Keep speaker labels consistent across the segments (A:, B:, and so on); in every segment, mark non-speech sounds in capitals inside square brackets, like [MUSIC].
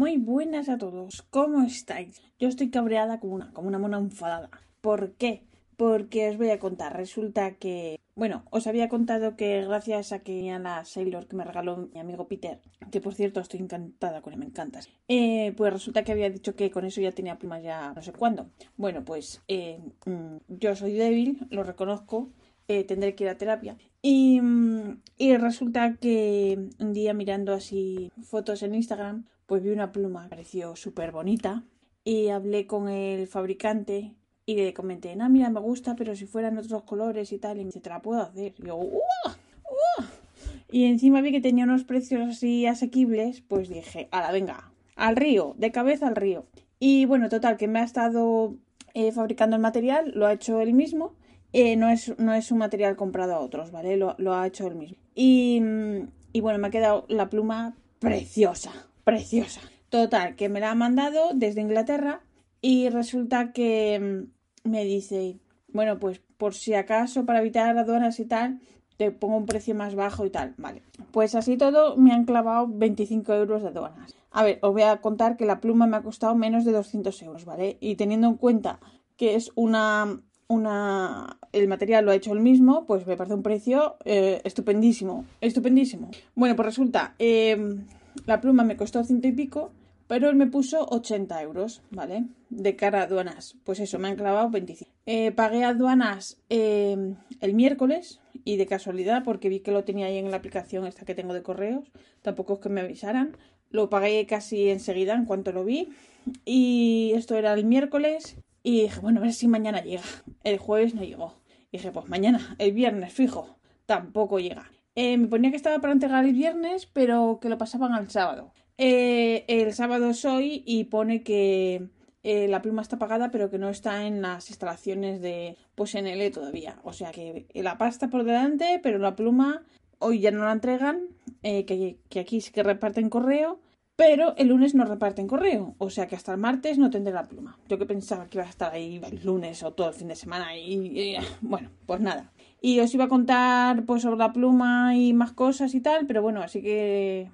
A: Muy buenas a todos, ¿cómo estáis? Yo estoy cabreada como una, como una mona enfadada. ¿Por qué? Porque os voy a contar. Resulta que, bueno, os había contado que gracias a que a Sailor que me regaló mi amigo Peter, que por cierto estoy encantada con él, me encantas, eh, pues resulta que había dicho que con eso ya tenía plumas ya no sé cuándo. Bueno, pues eh, mm, yo soy débil, lo reconozco, eh, tendré que ir a terapia. Mm, y resulta que un día mirando así fotos en Instagram, pues vi una pluma, me pareció súper bonita y hablé con el fabricante y le comenté, no, mira, me gusta, pero si fueran otros colores y tal, y me dice, te la puedo hacer. Y yo, ¡Uah! ¡Uah! Y encima vi que tenía unos precios así asequibles, pues dije, la venga, al río, de cabeza al río. Y bueno, total, que me ha estado eh, fabricando el material, lo ha hecho él mismo. Eh, no, es, no es un material comprado a otros, ¿vale? Lo, lo ha hecho él mismo. Y, mm, y bueno, me ha quedado la pluma preciosa preciosa. Total, que me la ha mandado desde Inglaterra y resulta que mm, me dice, bueno, pues por si acaso para evitar aduanas y tal, te pongo un precio más bajo y tal. Vale. Pues así todo me han clavado 25 euros de aduanas. A ver, os voy a contar que la pluma me ha costado menos de 200 euros, ¿vale? Y teniendo en cuenta que es una... una el material lo ha hecho el mismo, pues me parece un precio eh, estupendísimo, estupendísimo. Bueno, pues resulta, eh, la pluma me costó ciento y pico, pero él me puso 80 euros, ¿vale? De cara a aduanas. Pues eso, me han clavado 25. Eh, pagué aduanas eh, el miércoles y de casualidad, porque vi que lo tenía ahí en la aplicación esta que tengo de correos, tampoco es que me avisaran. Lo pagué casi enseguida en cuanto lo vi. Y esto era el miércoles. Y dije, bueno, a ver si mañana llega. El jueves no llegó. Y dije, pues mañana, el viernes, fijo, tampoco llega. Eh, me ponía que estaba para entregar el viernes, pero que lo pasaban al sábado. Eh, el sábado es hoy y pone que eh, la pluma está pagada, pero que no está en las instalaciones de pues NL todavía. O sea que la pasta por delante, pero la pluma hoy ya no la entregan, que, que, aquí sí que reparten correo, pero el lunes no reparten correo. O sea que hasta el martes no tendré la pluma. Yo que pensaba que iba a estar ahí el lunes o todo el fin de semana y bueno, pues nada. Y os iba a contar pues sobre la pluma y más cosas y tal, pero bueno, así que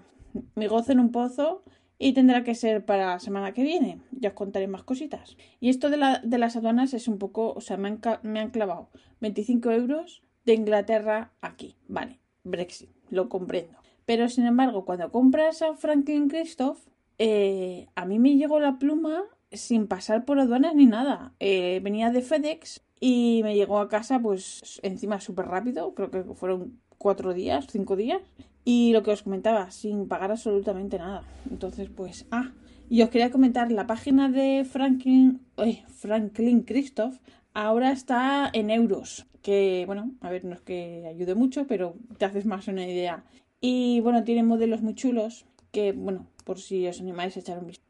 A: me gozo en un pozo y tendrá que ser para la semana que viene. Ya os contaré más cositas. Y esto de, la, de las aduanas es un poco, o sea, me han, me han clavado 25 euros de Inglaterra aquí. Vale, Brexit, lo comprendo. Pero sin embargo, cuando compras a Franklin Christoph, eh, a mí me llegó la pluma sin pasar por aduanas ni nada. Eh, venía de FedEx y me llegó a casa, pues encima súper rápido, creo que fueron cuatro días, cinco días. Y lo que os comentaba, sin pagar absolutamente nada. Entonces, pues, ah, y os quería comentar, la página de Franklin, Franklin Christoph ahora está en euros. Que, bueno, a ver, no es que ayude mucho, pero te haces más una idea. Y bueno, tiene modelos muy chulos que, bueno, por si os animáis a echar un vistazo.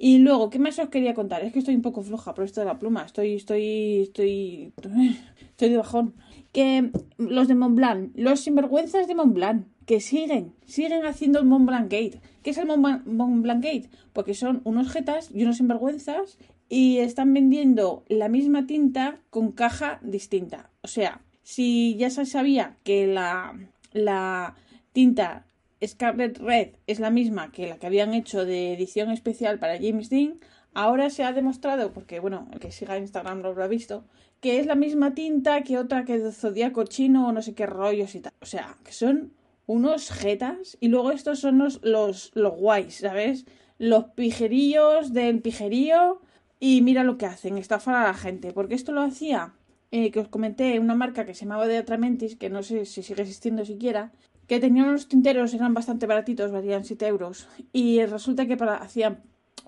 A: Y luego, ¿qué más os quería contar? Es que estoy un poco floja por esto de la pluma. Estoy, estoy, estoy, [SIGHS] estoy de bajón. Que los de Montblanc, los sinvergüenzas de Montblanc, que siguen, siguen haciendo el Montblanc Gate. ¿Qué es el Montblanc Gate? Porque son unos jetas y unos sinvergüenzas y están vendiendo la misma tinta con caja distinta. O sea, si ya se sabía que la, la tinta Scarlet Red es la misma que la que habían hecho de edición especial para James Dean, ahora se ha demostrado, porque bueno, el que siga Instagram lo habrá visto, que es la misma tinta que otra que de Zodíaco chino o no sé qué rollos y tal. O sea, que son unos jetas y luego estos son los, los, los guays, ¿sabes? Los pijerillos del pijerío y mira lo que hacen, estafar a la gente, porque esto lo hacía, eh, que os comenté, una marca que se llamaba de Atramentis, que no sé si sigue existiendo siquiera, que tenían unos tinteros, eran bastante baratitos, valían 7 euros. Y resulta que para, hacían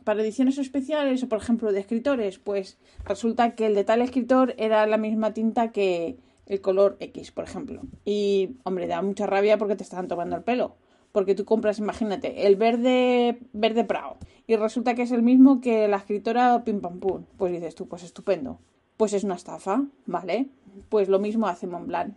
A: para ediciones especiales o, por ejemplo, de escritores, pues resulta que el de tal escritor era la misma tinta que el color X, por ejemplo. Y, hombre, da mucha rabia porque te están tomando el pelo. Porque tú compras, imagínate, el verde, verde Prado. Y resulta que es el mismo que la escritora Pim Pam Pum. Pues dices tú, pues estupendo. Pues es una estafa, ¿vale? Pues lo mismo hace Montblanc.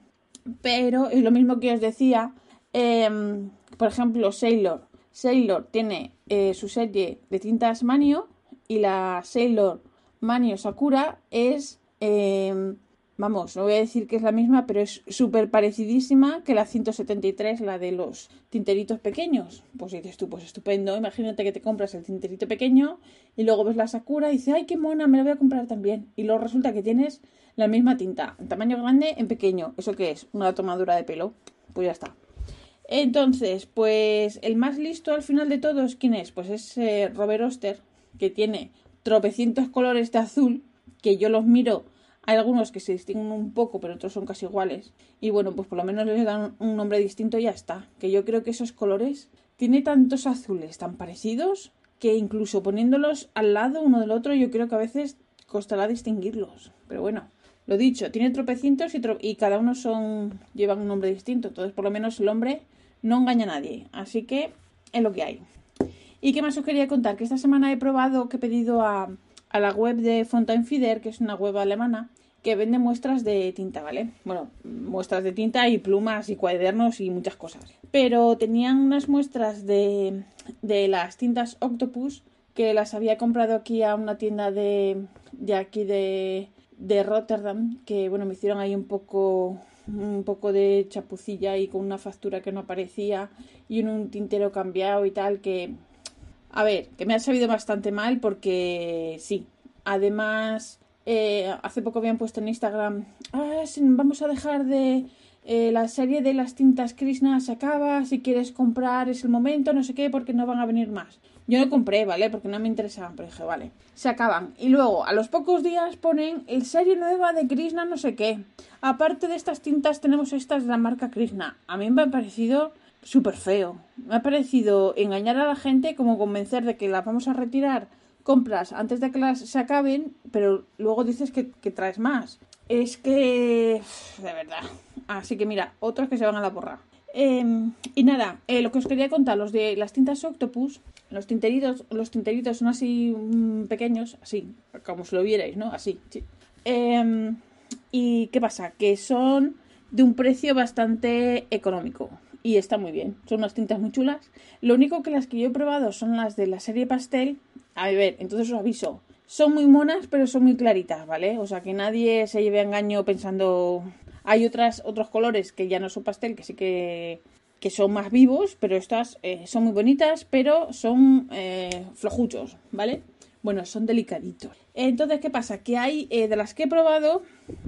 A: Pero es lo mismo que os decía Em, por ejemplo, Sailor. Sailor tiene eh, su serie de tintas Manio y la Sailor Manio Sakura es em, vamos, no voy a decir que es la misma, pero es súper parecidísima que la 173, la de los tinteritos pequeños. Pues dices tú, pues estupendo, imagínate que te compras el tinterito pequeño y luego ves la Sakura y dices, ay, qué mona, me la voy a comprar también. Y luego resulta que tienes la misma tinta, en tamaño grande, en pequeño. ¿Eso qué es? Una tomadura de pelo. Pues ya está. Entonces, pues el más listo al final de todos, ¿quién es? Pues es eh, Robert Oster, que tiene tropecientos colores de azul, que yo los miro hay algunos que se distinguen un poco, pero otros son casi iguales. Y bueno, pues por lo menos les dan un nombre distinto y ya está. Que yo creo que esos colores tiene tantos azules tan parecidos que incluso poniéndolos al lado uno del otro, yo creo que a veces costará distinguirlos. Pero bueno, lo dicho, tiene tropecientos y, y cada uno son llevan un nombre distinto. Entonces, por lo menos el hombre no engaña a nadie. Así que es lo que hay. ¿Y qué más os quería contar? Que esta semana he probado que he pedido a a la web de Fontaine Fider, que es una web alemana que vende muestras de tinta, ¿vale? Bueno, muestras de tinta y plumas y cuadernos y muchas cosas. Pero tenían unas muestras de, de las tintas Octopus que las había comprado aquí a una tienda de, de aquí de, de Rotterdam, que bueno, me hicieron ahí un poco un poco de chapucilla y con una factura que no aparecía y un tintero cambiado y tal que a ver, que me ha sabido bastante mal porque sí. Además, eh, hace poco habían puesto en Instagram, ah, vamos a dejar de... Eh, la serie de las tintas Krishna se acaba, si quieres comprar es el momento, no sé qué, porque no van a venir más. Yo no compré, ¿vale? Porque no me interesaban, pero dije, vale, se acaban. Y luego, a los pocos días ponen el serie nueva de Krishna, no sé qué. Aparte de estas tintas, tenemos estas de la marca Krishna. A mí me ha parecido súper feo. Me ha parecido engañar a la gente como convencer de que las vamos a retirar compras antes de que las se acaben, pero luego dices que, traes más. Es que... de verdad. Así que mira, otros que se van a la porra. Em, y nada, eh, lo que os quería contar, los de las tintas Octopus, los tinteritos, los tinteritos son así mm, pequeños, así, como si lo vierais, ¿no? Así. Em, ¿Y qué pasa? Que son de un precio bastante económico y está muy bien. Son unas tintas muy chulas. Lo único que las que yo he probado son las de la serie pastel. A ver, entonces os aviso. Son muy monas, pero son muy claritas, ¿vale? O sea, que nadie se lleve a engaño pensando... Hay otras, otros colores que ya no son pastel, que sí que, que son más vivos, pero estas eh, son muy bonitas, pero son eh, flojuchos, ¿vale? Bueno, son delicaditos. Entonces, ¿qué pasa? Que hay, eh, de las que he probado,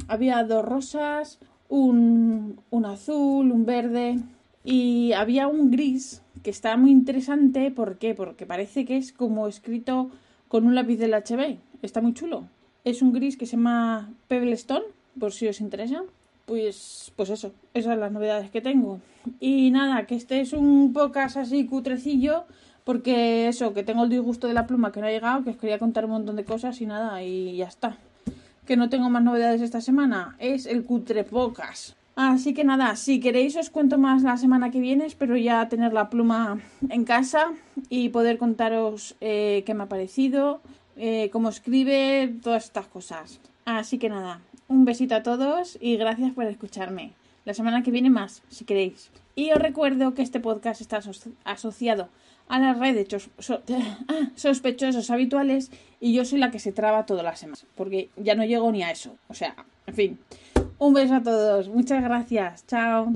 A: había dos rosas, un, un azul, un verde, y había un gris que está muy interesante. ¿Por qué? Porque parece que es como escrito con un lápiz del HB. Está muy chulo. Es un gris que se llama Stone, por si os interesa. Pues, pues eso, esas son las novedades que tengo. Y nada, que este es un podcast así cutrecillo, porque eso, que tengo el disgusto de la pluma que no ha llegado, que os quería contar un montón de cosas y nada, y ya está. Que no tengo más novedades esta semana. Es el cutre podcast. Así que nada, si queréis os cuento más la semana que viene, espero ya tener la pluma en casa y poder contaros eh, qué me ha parecido, eh, cómo escribe, todas estas cosas. Así que nada, un besito a todos y gracias por escucharme. La semana que viene más, si queréis. Y os recuerdo que este podcast está asociado a las redes [LAUGHS] ah, sospechosos habituales y yo soy la que se traba todas las semanas, porque ya no llego ni a eso. O sea, en fin. Un beso a todos. Muchas gracias. Chao.